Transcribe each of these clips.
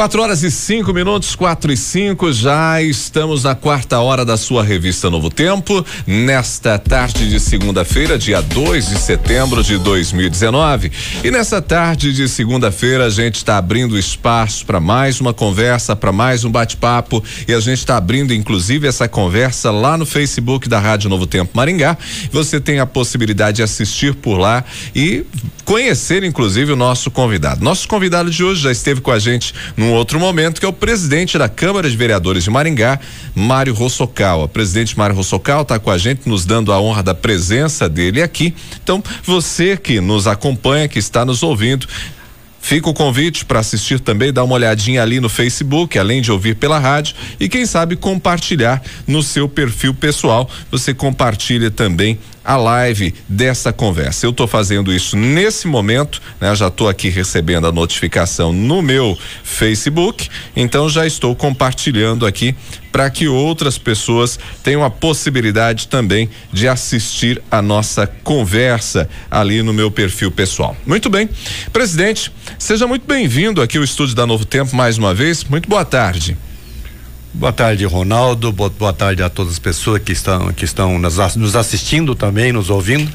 4 horas e 5 minutos, 4 e 5, já estamos na quarta hora da sua revista Novo Tempo, nesta tarde de segunda-feira, dia 2 de setembro de 2019. E nessa tarde de segunda-feira, a gente está abrindo espaço para mais uma conversa, para mais um bate-papo. E a gente está abrindo, inclusive, essa conversa lá no Facebook da Rádio Novo Tempo Maringá. Você tem a possibilidade de assistir por lá e conhecer, inclusive, o nosso convidado. Nosso convidado de hoje já esteve com a gente outro momento, que é o presidente da Câmara de Vereadores de Maringá, Mário Rossocal. O presidente Mário Rossocal está com a gente, nos dando a honra da presença dele aqui. Então, você que nos acompanha, que está nos ouvindo, Fica o convite para assistir também, dar uma olhadinha ali no Facebook, além de ouvir pela rádio e quem sabe compartilhar no seu perfil pessoal. Você compartilha também a live dessa conversa. Eu estou fazendo isso nesse momento, né? Já estou aqui recebendo a notificação no meu Facebook, então já estou compartilhando aqui para que outras pessoas tenham a possibilidade também de assistir a nossa conversa ali no meu perfil pessoal. Muito bem. Presidente, seja muito bem-vindo aqui ao estúdio da Novo Tempo mais uma vez. Muito boa tarde. Boa tarde, Ronaldo. Boa, tarde a todas as pessoas que estão, que estão nos, nos assistindo também, nos ouvindo.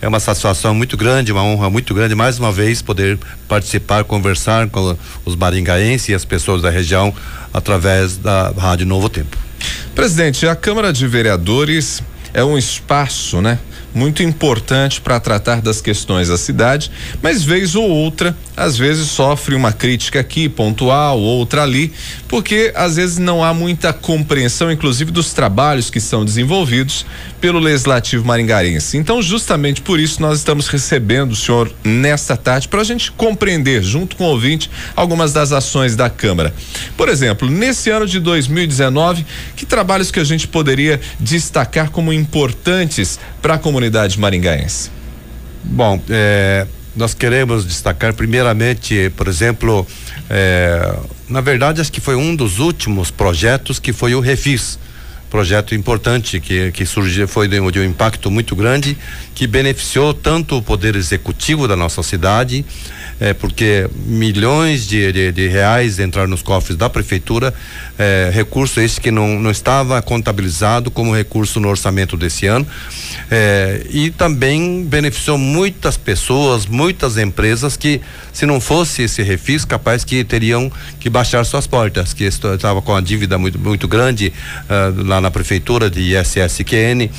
É uma satisfação muito grande, uma honra muito grande, mais uma vez, poder participar, conversar com os maringaenses e as pessoas da região através da Rádio Novo Tempo. Presidente, a Câmara de Vereadores é um espaço, né? Muito importante para tratar das questões da cidade, mas vez ou outra, às vezes sofre uma crítica aqui, pontual, outra ali, porque às vezes não há muita compreensão, inclusive dos trabalhos que são desenvolvidos pelo Legislativo Maringarense. Então, justamente por isso, nós estamos recebendo o senhor nesta tarde para a gente compreender, junto com o ouvinte, algumas das ações da Câmara. Por exemplo, nesse ano de 2019, que trabalhos que a gente poderia destacar como importantes para a comunidade maringaense? Bom, é, nós queremos destacar primeiramente, por exemplo, é, na verdade acho que foi um dos últimos projetos que foi o Refis projeto importante que, que surgiu, foi de, de um impacto muito grande, que beneficiou tanto o poder executivo da nossa cidade, é, porque milhões de, de, de, reais entraram nos cofres da prefeitura, é, recurso esse que não, não estava contabilizado como recurso no orçamento desse ano, é, e também beneficiou muitas pessoas, muitas empresas que, se não fosse esse refis, capaz que teriam que baixar suas portas, que estava com a dívida muito, muito grande uh, lá na prefeitura de ISSQN.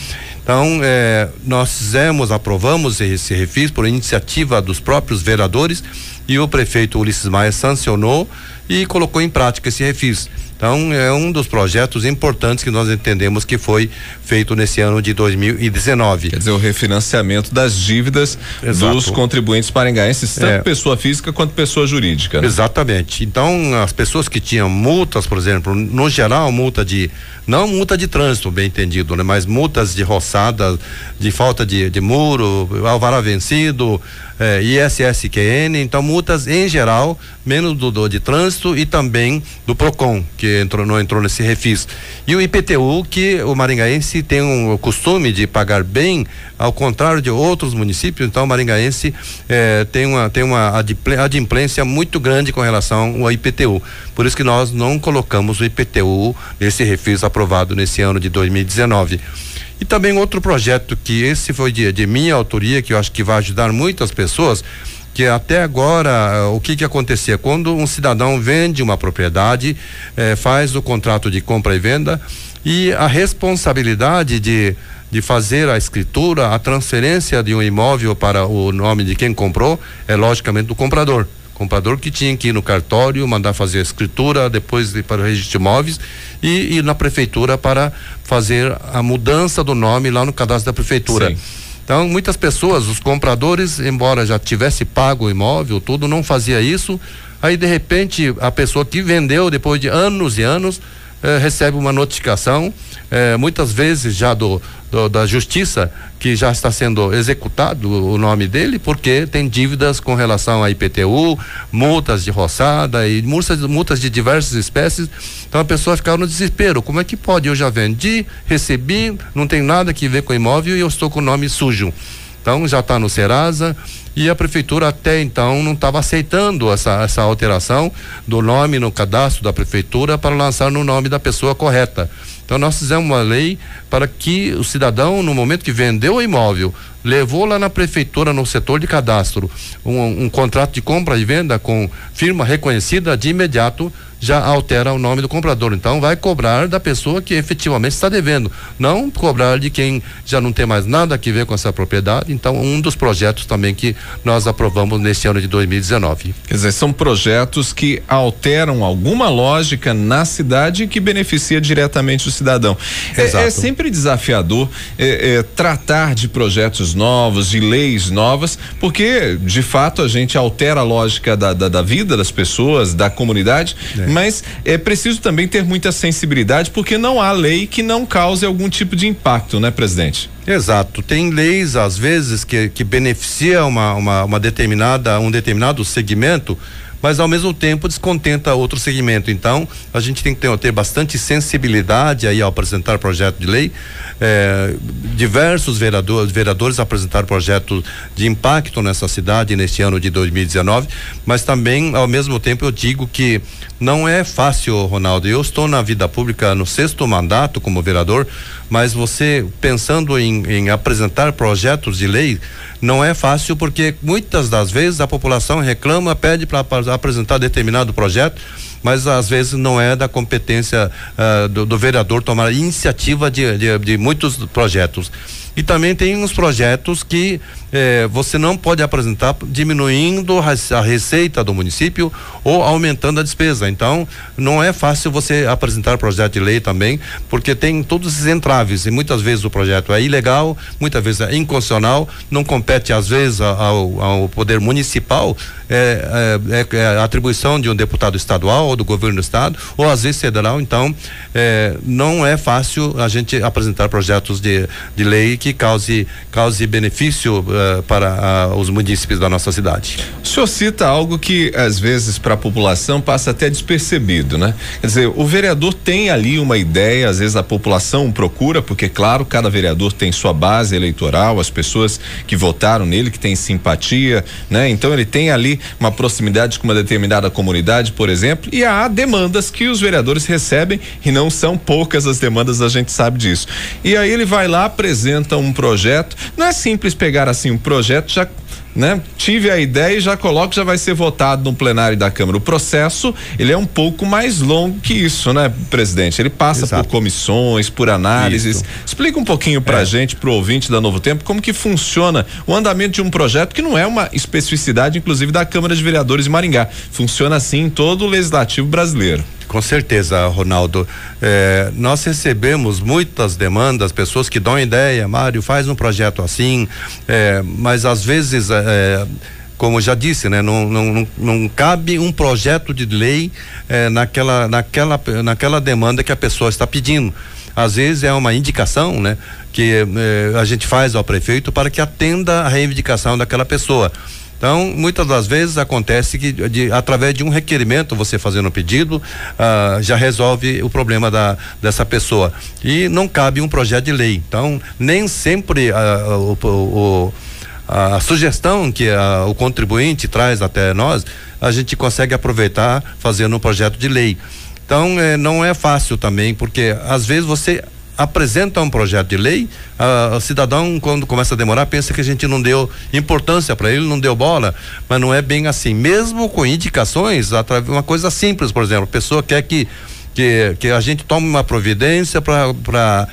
Então, eh, nós fizemos, aprovamos esse refis por iniciativa dos próprios vereadores e o prefeito Ulisses Maia sancionou e colocou em prática esse refis. Então, é um dos projetos importantes que nós entendemos que foi feito nesse ano de 2019. Quer dizer, o refinanciamento das dívidas Exato. dos contribuintes paringaenses, tanto é. pessoa física quanto pessoa jurídica. Né? Exatamente. Então, as pessoas que tinham multas, por exemplo, no geral, multa de não multa de trânsito, bem entendido, né? Mas multas de roçada, de falta de, de muro, alvará vencido, eh, ISSQN, então multas em geral, menos do, do, de trânsito e também do PROCON, que entrou, não entrou nesse refis. E o IPTU, que o maringaense tem um, costume de pagar bem, ao contrário de outros municípios, então o maringaense eh, tem uma, tem uma adimplência muito grande com relação ao IPTU. Por isso que nós não colocamos o IPTU nesse refis aprovado nesse ano de 2019. E também outro projeto que esse foi de, de minha autoria, que eu acho que vai ajudar muitas pessoas, que até agora o que que acontecia quando um cidadão vende uma propriedade eh, faz o contrato de compra e venda e a responsabilidade de de fazer a escritura a transferência de um imóvel para o nome de quem comprou é logicamente do comprador comprador que tinha que ir no cartório, mandar fazer a escritura, depois ir para o registro de imóveis e ir na prefeitura para fazer a mudança do nome lá no cadastro da prefeitura. Sim. Então, muitas pessoas, os compradores, embora já tivesse pago o imóvel, tudo, não fazia isso. Aí, de repente, a pessoa que vendeu, depois de anos e anos, eh, recebe uma notificação, eh, muitas vezes já do, do, da justiça, que já está sendo executado o nome dele, porque tem dívidas com relação a IPTU, multas de roçada e multas, multas de diversas espécies. Então a pessoa fica no desespero. Como é que pode? Eu já vendi, recebi, não tem nada que ver com o imóvel e eu estou com o nome sujo. Então já está no Serasa e a prefeitura até então não estava aceitando essa, essa alteração do nome no cadastro da prefeitura para lançar no nome da pessoa correta. Então nós fizemos uma lei para que o cidadão, no momento que vendeu o imóvel, levou lá na prefeitura, no setor de cadastro, um, um contrato de compra e venda com firma reconhecida de imediato já altera o nome do comprador. Então vai cobrar da pessoa que efetivamente está devendo, não cobrar de quem já não tem mais nada a ver com essa propriedade. Então, um dos projetos também que nós aprovamos neste ano de 2019. Quer dizer, são projetos que alteram alguma lógica na cidade que beneficia diretamente o cidadão. Exato. É, é sempre desafiador é, é, tratar de projetos novos, de leis novas, porque de fato a gente altera a lógica da, da, da vida das pessoas, da comunidade. É mas é preciso também ter muita sensibilidade, porque não há lei que não cause algum tipo de impacto, né, presidente? Exato. Tem leis, às vezes, que, que beneficia uma, uma, uma determinada, um determinado segmento mas ao mesmo tempo descontenta outro segmento. Então, a gente tem que ter, ter bastante sensibilidade aí ao apresentar projeto de lei. É, diversos vereadores, vereadores apresentaram projetos de impacto nessa cidade neste ano de 2019, mas também, ao mesmo tempo, eu digo que não é fácil, Ronaldo. Eu estou na vida pública no sexto mandato como vereador, mas você pensando em, em apresentar projetos de lei, não é fácil porque muitas das vezes a população reclama, pede para apresentar determinado projeto, mas às vezes não é da competência uh, do, do, vereador tomar iniciativa de, de, de muitos projetos. E também tem uns projetos que eh, você não pode apresentar diminuindo a receita do município ou aumentando a despesa. Então, não é fácil você apresentar projeto de lei também, porque tem todos esses entraves e muitas vezes o projeto é ilegal, muitas vezes é inconstitucional, não compete às vezes ao, ao poder municipal, é, é, é, atribuição de um deputado estadual ou do governo do estado, ou às vezes federal. Então, é, não é fácil a gente apresentar projetos de, de lei que cause, cause benefício uh, para uh, os municípios da nossa cidade. O senhor cita algo que às vezes para a população passa até despercebido, né? Quer dizer, o vereador tem ali uma ideia, às vezes a população procura, porque claro, cada vereador tem sua base eleitoral, as pessoas que votaram nele, que têm simpatia, né? Então ele tem ali uma proximidade com uma determinada comunidade, por exemplo, e há demandas que os vereadores recebem e não são poucas as demandas, a gente sabe disso. E aí ele vai lá, apresenta apresenta um projeto. Não é simples pegar assim um projeto já né? Tive a ideia e já coloco, já vai ser votado no plenário da Câmara. O processo, ele é um pouco mais longo que isso, né, presidente? Ele passa Exato. por comissões, por análises. Isso. Explica um pouquinho pra é. gente, pro ouvinte da Novo Tempo, como que funciona o andamento de um projeto que não é uma especificidade, inclusive, da Câmara de Vereadores de Maringá. Funciona assim em todo o legislativo brasileiro. Com certeza, Ronaldo. É, nós recebemos muitas demandas, pessoas que dão ideia, Mário, faz um projeto assim, é, mas às vezes. É, como já disse, né, não, não, não, não, cabe um projeto de lei é, naquela, naquela, naquela demanda que a pessoa está pedindo. Às vezes é uma indicação, né, que é, a gente faz ao prefeito para que atenda a reivindicação daquela pessoa. Então, muitas das vezes acontece que de, através de um requerimento, você fazendo o pedido, ah, já resolve o problema da, dessa pessoa. E não cabe um projeto de lei. Então, nem sempre ah, o, o, a sugestão que a, o contribuinte traz até nós, a gente consegue aproveitar fazendo um projeto de lei. Então, eh, não é fácil também, porque às vezes você apresenta um projeto de lei, a, o cidadão, quando começa a demorar, pensa que a gente não deu importância para ele, não deu bola, mas não é bem assim. Mesmo com indicações, uma coisa simples, por exemplo, a pessoa quer que, que, que a gente tome uma providência para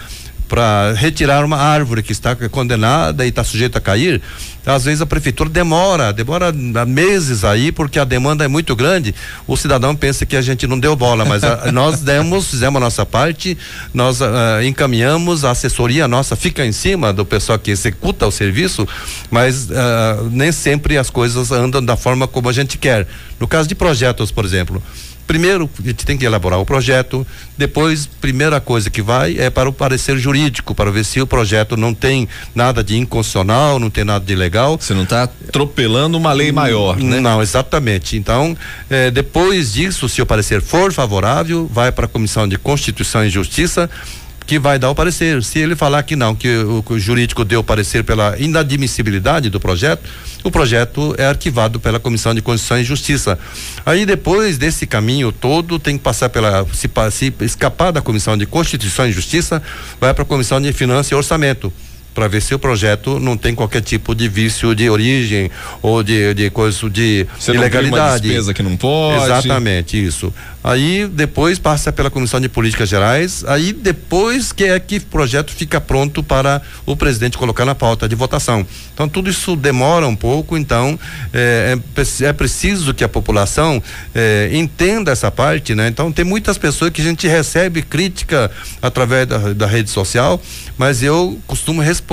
para retirar uma árvore que está condenada e está sujeita a cair, às vezes a prefeitura demora, demora meses aí, porque a demanda é muito grande. O cidadão pensa que a gente não deu bola, mas a, nós demos, fizemos a nossa parte, nós uh, encaminhamos, a assessoria nossa fica em cima do pessoal que executa o serviço, mas uh, nem sempre as coisas andam da forma como a gente quer. No caso de projetos, por exemplo, Primeiro, a gente tem que elaborar o projeto. Depois, primeira coisa que vai é para o parecer jurídico, para ver se o projeto não tem nada de inconstitucional, não tem nada de legal. Você não está atropelando uma lei maior, né? Não, exatamente. Então, eh, depois disso, se o parecer for favorável, vai para a Comissão de Constituição e Justiça que vai dar o parecer. Se ele falar que não, que o, que o jurídico deu o parecer pela inadmissibilidade do projeto, o projeto é arquivado pela Comissão de Constituição e Justiça. Aí depois desse caminho todo tem que passar pela se, se escapar da Comissão de Constituição e Justiça, vai para a Comissão de Finanças e Orçamento para ver se o projeto não tem qualquer tipo de vício de origem ou de, de coisa de Você ilegalidade. Não uma despesa que não pode. Exatamente, isso. Aí depois passa pela Comissão de Políticas Gerais, aí depois que é que o projeto fica pronto para o presidente colocar na pauta de votação. Então tudo isso demora um pouco, então é, é, é preciso que a população é, entenda essa parte, né? Então tem muitas pessoas que a gente recebe crítica através da, da rede social, mas eu costumo responder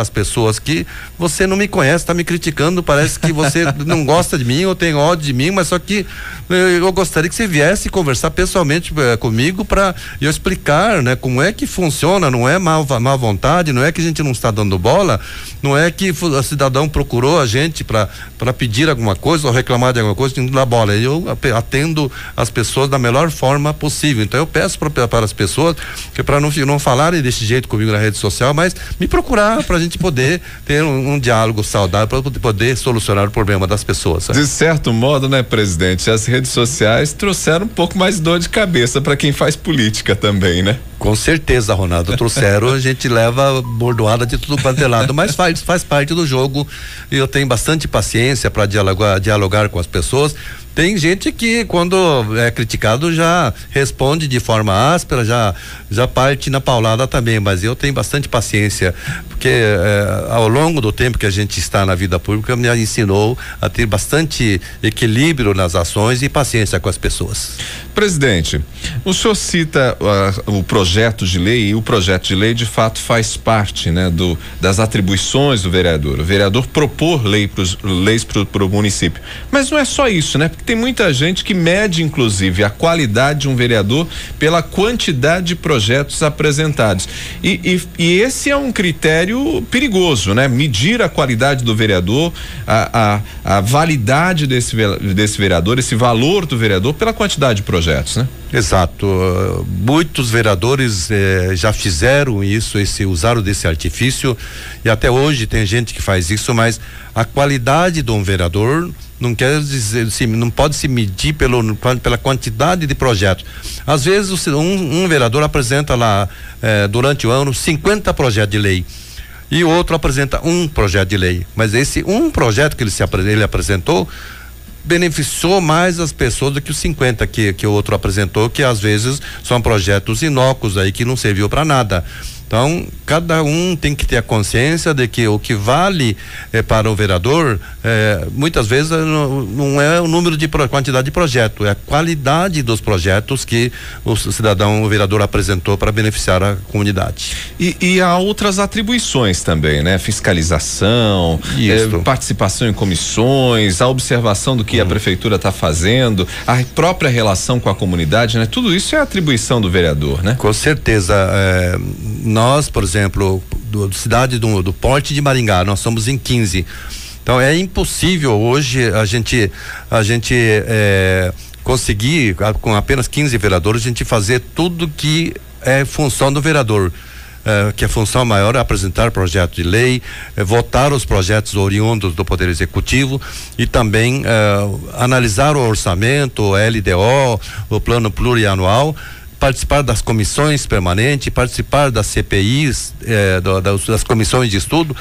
às pessoas que você não me conhece, está me criticando, parece que você não gosta de mim ou tem ódio de mim, mas só que eu gostaria que você viesse conversar pessoalmente eh, comigo para eu explicar, né, como é que funciona, não é má, má vontade, não é que a gente não está dando bola, não é que o cidadão procurou a gente para pedir alguma coisa ou reclamar de alguma coisa, não dá bola. Eu atendo as pessoas da melhor forma possível. Então eu peço para as pessoas que para não, não falarem desse jeito comigo na rede social, mas me procurar para a gente poder ter um, um diálogo saudável para poder solucionar o problema das pessoas. Sabe? De certo modo, né, presidente, as redes sociais trouxeram um pouco mais dor de cabeça para quem faz política também, né? Com certeza, Ronaldo. Trouxeram, a gente leva bordoada de tudo quanto é lado, mas faz, faz parte do jogo. E eu tenho bastante paciência para dialogar, dialogar com as pessoas. Tem gente que, quando é criticado, já responde de forma áspera, já, já parte na paulada também, mas eu tenho bastante paciência, porque é, ao longo do tempo que a gente está na vida pública, me ensinou a ter bastante equilíbrio nas ações e paciência com as pessoas. Presidente, o senhor cita uh, o projeto de lei e o projeto de lei de fato faz parte, né, do, das atribuições do vereador. O vereador propor lei pros, leis para o município. Mas não é só isso, né? Tem muita gente que mede, inclusive, a qualidade de um vereador pela quantidade de projetos apresentados. E, e, e esse é um critério perigoso, né? Medir a qualidade do vereador, a, a, a validade desse, desse vereador, esse valor do vereador pela quantidade de projetos, né? Exato. Muitos vereadores eh, já fizeram isso, esse usaram desse artifício e até hoje tem gente que faz isso, mas a qualidade de um vereador não quer dizer, sim, não pode se medir pelo, pela quantidade de projetos. Às vezes um, um vereador apresenta lá eh, durante o ano 50 projetos de lei e outro apresenta um projeto de lei, mas esse um projeto que ele se ele apresentou beneficiou mais as pessoas do que os 50 que, que o outro apresentou, que às vezes são projetos inócuos aí que não serviu para nada. Então, cada um tem que ter a consciência de que o que vale eh, para o vereador, eh, muitas vezes eh, não, não, é o número de quantidade de projeto, é a qualidade dos projetos que o cidadão, o vereador apresentou para beneficiar a comunidade. E, e, há outras atribuições também, né? Fiscalização, eh, participação em comissões, a observação do que hum. a prefeitura está fazendo, a própria relação com a comunidade, né? Tudo isso é atribuição do vereador, né? Com certeza. Eh, nós, por exemplo, do, cidade do, do Porte de Maringá, nós somos em 15. Então é impossível hoje a gente a gente é, conseguir com apenas 15 vereadores a gente fazer tudo que é função do vereador. É, que a função maior é apresentar projeto de lei, é, votar os projetos oriundos do Poder Executivo e também é, analisar o orçamento, o LDO, o plano plurianual participar das comissões permanentes, participar das CPIs, eh, do, das, das, comissões de estudo.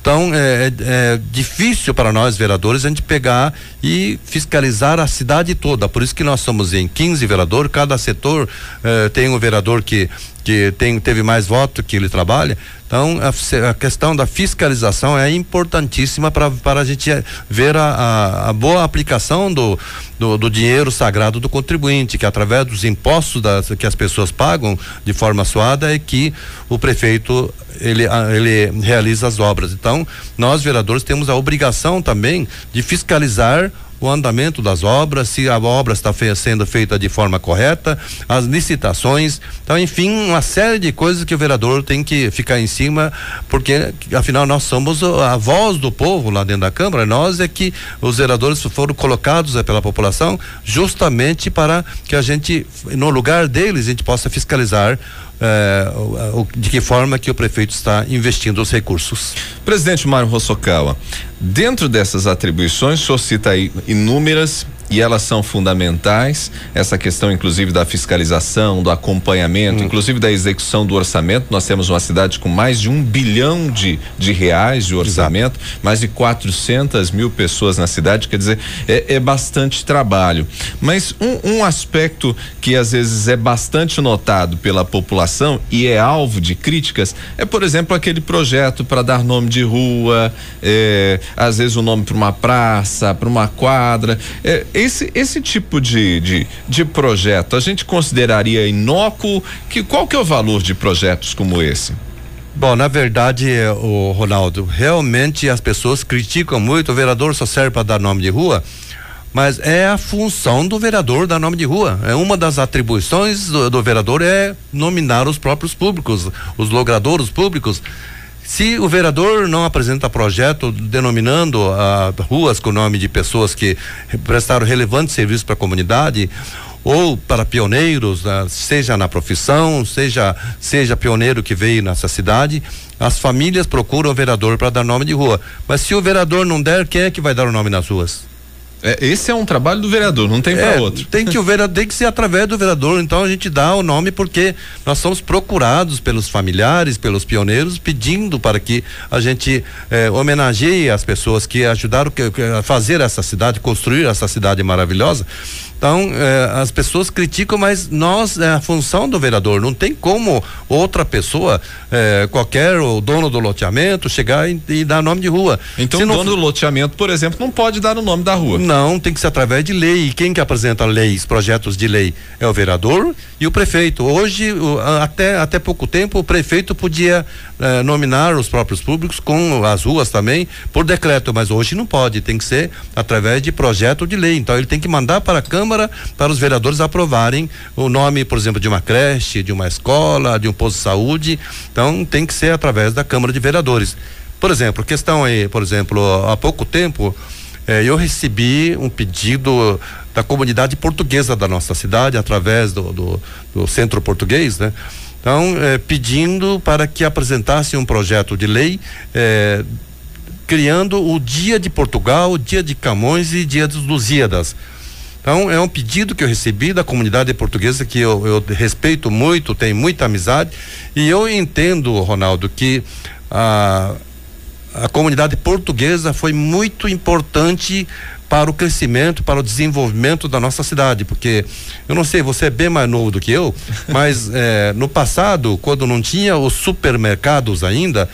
Então é, é, é, difícil para nós vereadores a gente pegar e fiscalizar a cidade toda. Por isso que nós somos em 15 vereadores, cada setor eh, tem um vereador que que tem, teve mais voto que ele trabalha. Então, a, a questão da fiscalização é importantíssima para a gente ver a, a, a boa aplicação do, do, do, dinheiro sagrado do contribuinte, que através dos impostos das, que as pessoas pagam de forma suada é que o prefeito ele, ele realiza as obras. Então, nós vereadores temos a obrigação também de fiscalizar o andamento das obras, se a obra está fe sendo feita de forma correta, as licitações, então enfim, uma série de coisas que o vereador tem que ficar em cima, porque afinal nós somos a voz do povo lá dentro da Câmara, nós é que os vereadores foram colocados é, pela população justamente para que a gente, no lugar deles, a gente possa fiscalizar é, de que forma que o prefeito está investindo os recursos. Presidente Mário Rossokawa, dentro dessas atribuições, o senhor cita aí inúmeras e elas são fundamentais. Essa questão, inclusive, da fiscalização, do acompanhamento, hum. inclusive da execução do orçamento. Nós temos uma cidade com mais de um bilhão de, de reais de orçamento, Exato. mais de 400 mil pessoas na cidade. Quer dizer, é, é bastante trabalho. Mas um, um, aspecto que às vezes é bastante notado pela população e é alvo de críticas é, por exemplo, aquele projeto para dar nome de rua, é, às vezes o nome para uma praça, para uma quadra. É, esse, esse tipo de, de, de projeto, a gente consideraria inócuo? Que, qual que é o valor de projetos como esse? Bom, na verdade, o Ronaldo, realmente as pessoas criticam muito, o vereador só serve para dar nome de rua, mas é a função do vereador dar nome de rua. É uma das atribuições do, do vereador é nominar os próprios públicos, os logradouros públicos. Se o vereador não apresenta projeto denominando ah, ruas com o nome de pessoas que prestaram relevantes serviços para a comunidade, ou para pioneiros, ah, seja na profissão, seja seja pioneiro que veio nessa cidade, as famílias procuram o vereador para dar nome de rua. Mas se o vereador não der, quem é que vai dar o nome nas ruas? É, esse é um trabalho do vereador, não tem para é, outro. Tem que o vereador tem que ser através do vereador, então a gente dá o nome porque nós somos procurados pelos familiares, pelos pioneiros, pedindo para que a gente é, homenageie as pessoas que ajudaram a fazer essa cidade, construir essa cidade maravilhosa. Então, eh, as pessoas criticam, mas nós, é a função do vereador. Não tem como outra pessoa, eh, qualquer o dono do loteamento, chegar e, e dar nome de rua. Então, o dono do loteamento, por exemplo, não pode dar o nome da rua. Não, tem que ser através de lei. E quem que apresenta leis, projetos de lei? É o vereador e o prefeito. Hoje, o, até, até pouco tempo, o prefeito podia eh, nominar os próprios públicos com as ruas também, por decreto, mas hoje não pode. Tem que ser através de projeto de lei. Então, ele tem que mandar para a Câmara para os vereadores aprovarem o nome, por exemplo, de uma creche, de uma escola, de um posto de saúde. Então tem que ser através da Câmara de Vereadores. Por exemplo, questão aí, por exemplo, há pouco tempo eh, eu recebi um pedido da comunidade portuguesa da nossa cidade através do, do, do centro português, né? Então, eh, pedindo para que apresentasse um projeto de lei eh, criando o Dia de Portugal, o Dia de Camões e Dia dos Lusíadas. Então, é um pedido que eu recebi da comunidade portuguesa que eu, eu respeito muito, tenho muita amizade, e eu entendo, Ronaldo, que a, a comunidade portuguesa foi muito importante para o crescimento, para o desenvolvimento da nossa cidade, porque eu não sei, você é bem mais novo do que eu, mas é, no passado, quando não tinha os supermercados ainda,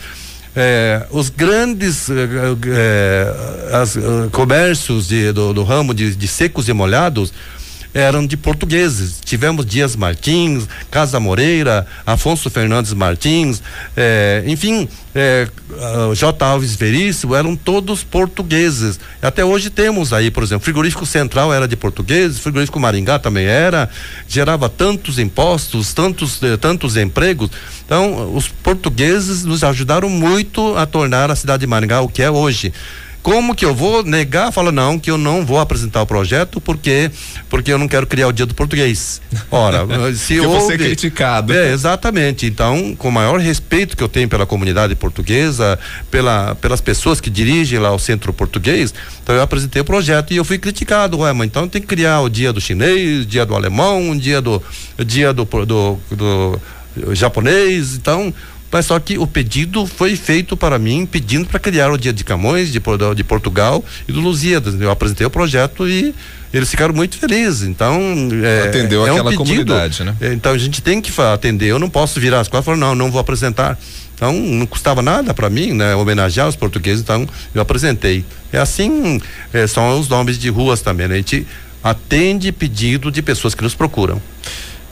é, os grandes é, as, comércios de, do, do, ramo de, de secos e molhados eram de portugueses. Tivemos Dias Martins, Casa Moreira, Afonso Fernandes Martins, eh, enfim, eh, J. Alves Veríssimo, eram todos portugueses. Até hoje temos aí, por exemplo, Frigorífico Central era de portugueses, Frigorífico Maringá também era, gerava tantos impostos, tantos, eh, tantos empregos. Então, os portugueses nos ajudaram muito a tornar a cidade de Maringá o que é hoje. Como que eu vou negar? Fala não, que eu não vou apresentar o projeto porque porque eu não quero criar o dia do português. Ora, se eu ser criticado. É, exatamente. Então, com o maior respeito que eu tenho pela comunidade portuguesa, pela, pelas pessoas que dirigem lá o centro português, então eu apresentei o projeto e eu fui criticado. Ué, mas então tem que criar o dia do chinês, dia do alemão, dia do dia do, do, do, do japonês. Então, mas só que o pedido foi feito para mim, pedindo para criar o Dia de Camões, de, de Portugal e do Lusíadas. Eu apresentei o projeto e eles ficaram muito felizes. Então. É, Atendeu é aquela um comunidade, né? É, então a gente tem que atender. Eu não posso virar as costas e falar, não, não vou apresentar. Então não custava nada para mim, né? Homenagear os portugueses, então eu apresentei. É assim, é, são os nomes de ruas também. Né? A gente atende pedido de pessoas que nos procuram.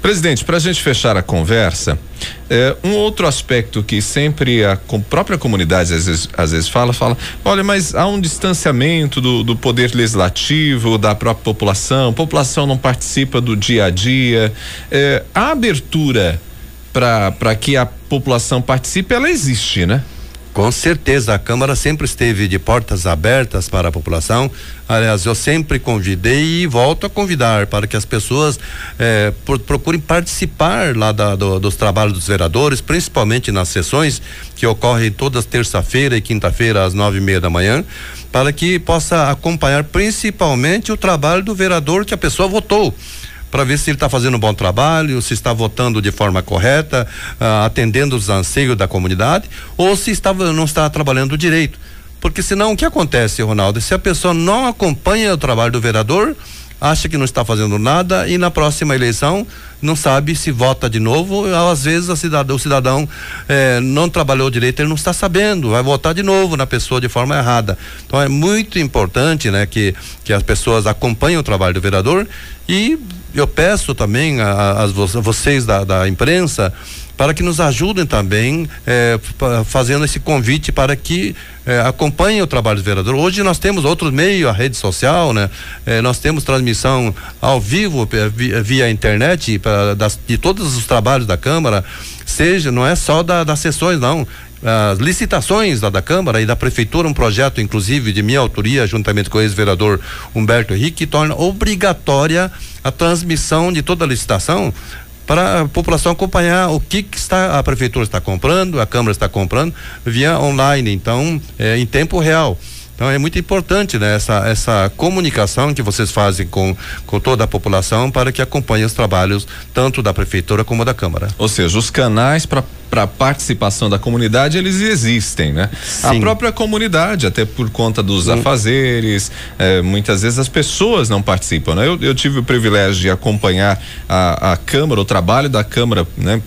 Presidente, para a gente fechar a conversa, é, um outro aspecto que sempre a com, própria comunidade às vezes, às vezes fala, fala, olha, mas há um distanciamento do, do poder legislativo, da própria população, população não participa do dia a dia. É, a abertura para que a população participe, ela existe, né? Com certeza, a Câmara sempre esteve de portas abertas para a população. Aliás, eu sempre convidei e volto a convidar para que as pessoas eh, procurem participar lá da, do, dos trabalhos dos vereadores, principalmente nas sessões que ocorrem todas terça-feira e quinta-feira às nove e meia da manhã, para que possa acompanhar principalmente o trabalho do vereador que a pessoa votou para ver se ele está fazendo um bom trabalho, se está votando de forma correta, uh, atendendo os anseios da comunidade, ou se estava, não está trabalhando direito. Porque senão o que acontece, Ronaldo? Se a pessoa não acompanha o trabalho do vereador, acha que não está fazendo nada e na próxima eleição não sabe se vota de novo. Às vezes cidadão, o cidadão eh, não trabalhou direito, ele não está sabendo, vai votar de novo na pessoa de forma errada. Então é muito importante, né, que que as pessoas acompanhem o trabalho do vereador e eu peço também a, a, vocês da, da imprensa para que nos ajudem também eh, fazendo esse convite para que eh, acompanhem o trabalho do vereador. Hoje nós temos outros meios, a rede social, né? Eh, nós temos transmissão ao vivo via, via internet pra, das, de todos os trabalhos da Câmara, seja, não é só da, das sessões, não as licitações da, da Câmara e da Prefeitura, um projeto, inclusive, de minha autoria, juntamente com o ex-vereador Humberto Henrique, que torna obrigatória a transmissão de toda a licitação para a população acompanhar o que, que, está a prefeitura está comprando, a Câmara está comprando via online, então é, em tempo real. Então é muito importante né, essa, essa comunicação que vocês fazem com, com toda a população para que acompanhe os trabalhos tanto da prefeitura como da Câmara. Ou seja, os canais para para participação da comunidade eles existem, né? Sim. A própria comunidade, até por conta dos afazeres, eh, muitas vezes as pessoas não participam, né? Eu, eu tive o privilégio de acompanhar a, a Câmara, o trabalho da Câmara, né?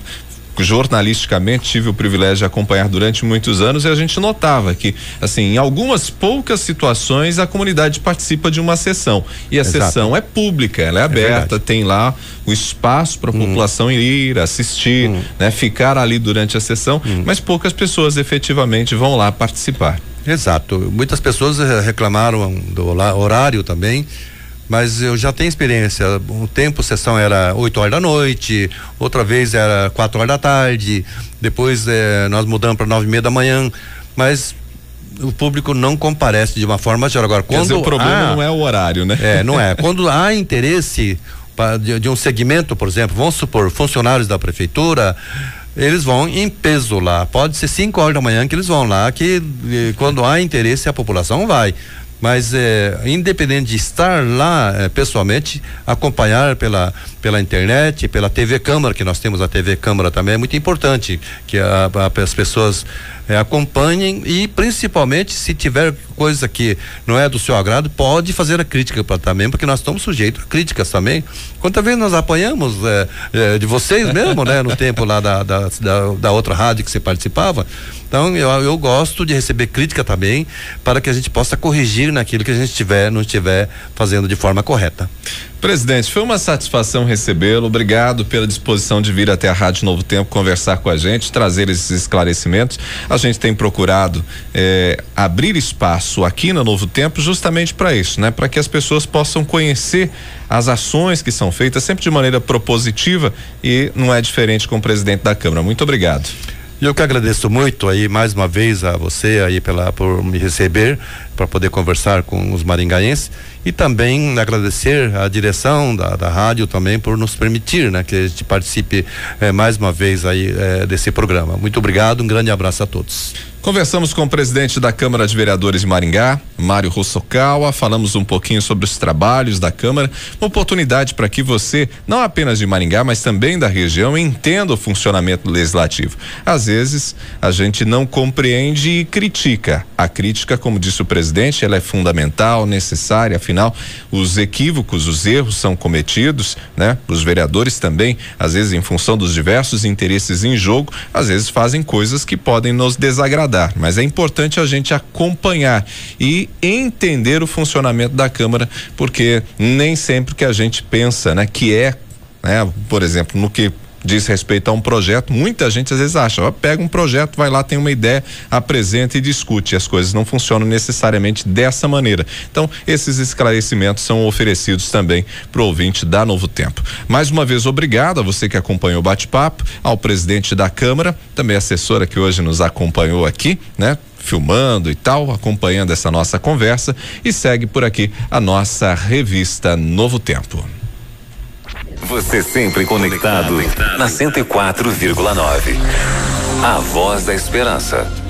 Jornalisticamente tive o privilégio de acompanhar durante muitos anos e a gente notava que, assim, em algumas poucas situações a comunidade participa de uma sessão e a Exato. sessão é pública, ela é, é aberta, é tem lá o espaço para a hum. população ir assistir, hum. né, ficar ali durante a sessão, hum. mas poucas pessoas efetivamente vão lá participar. Exato. Muitas pessoas eh, reclamaram do horário também mas eu já tenho experiência. Um tempo sessão era 8 horas da noite, outra vez era 4 horas da tarde, depois eh, nós mudamos para nove e meia da manhã, mas o público não comparece de uma forma geral. Agora, quando dizer, o problema há, não é o horário, né? É, não é. quando há interesse pra, de, de um segmento, por exemplo, vamos supor, funcionários da prefeitura, eles vão em peso lá. Pode ser 5 horas da manhã que eles vão lá, que eh, quando há interesse a população vai mas é, independente de estar lá é, pessoalmente, acompanhar pela, pela internet, pela TV Câmara, que nós temos a TV Câmara também, é muito importante que a, a, as pessoas é, acompanhem e principalmente se tiver coisa que não é do seu agrado, pode fazer a crítica para também, porque nós estamos sujeitos a críticas também. Quantas vezes nós apanhamos é, é, de vocês mesmo, né? No tempo lá da, da, da, da, outra rádio que você participava. Então eu, eu gosto de receber crítica também para que a gente possa corrigir naquilo que a gente tiver, não estiver fazendo de forma correta. Presidente, foi uma satisfação recebê-lo. Obrigado pela disposição de vir até a Rádio Novo Tempo conversar com a gente, trazer esses esclarecimentos. A gente tem procurado eh, abrir espaço aqui na Novo Tempo justamente para isso, né? Para que as pessoas possam conhecer as ações que são feitas sempre de maneira propositiva e não é diferente com o presidente da Câmara. Muito obrigado. Eu que agradeço muito aí mais uma vez a você aí pela por me receber para poder conversar com os maringaenses e também agradecer a direção da, da rádio também por nos permitir, né, que a gente participe eh, mais uma vez aí eh, desse programa. Muito obrigado, um grande abraço a todos. Conversamos com o presidente da Câmara de Vereadores de Maringá, Mário Rossokawa, falamos um pouquinho sobre os trabalhos da Câmara, uma oportunidade para que você, não apenas de Maringá, mas também da região, entenda o funcionamento legislativo. Às vezes, a gente não compreende e critica. A crítica, como disse o presidente, ela é fundamental, necessária, afinal, os equívocos, os erros são cometidos, né? Os vereadores também, às vezes, em função dos diversos interesses em jogo, às vezes fazem coisas que podem nos desagradar mas é importante a gente acompanhar e entender o funcionamento da Câmara, porque nem sempre que a gente pensa, né, que é, né, por exemplo, no que diz respeito a um projeto, muita gente às vezes acha, ó, pega um projeto, vai lá, tem uma ideia, apresenta e discute. As coisas não funcionam necessariamente dessa maneira. Então, esses esclarecimentos são oferecidos também para o ouvinte da Novo Tempo. Mais uma vez, obrigado a você que acompanhou o bate-papo, ao presidente da Câmara, também assessora que hoje nos acompanhou aqui, né? filmando e tal, acompanhando essa nossa conversa e segue por aqui a nossa revista Novo Tempo. Você sempre conectado na 104,9. A voz da esperança.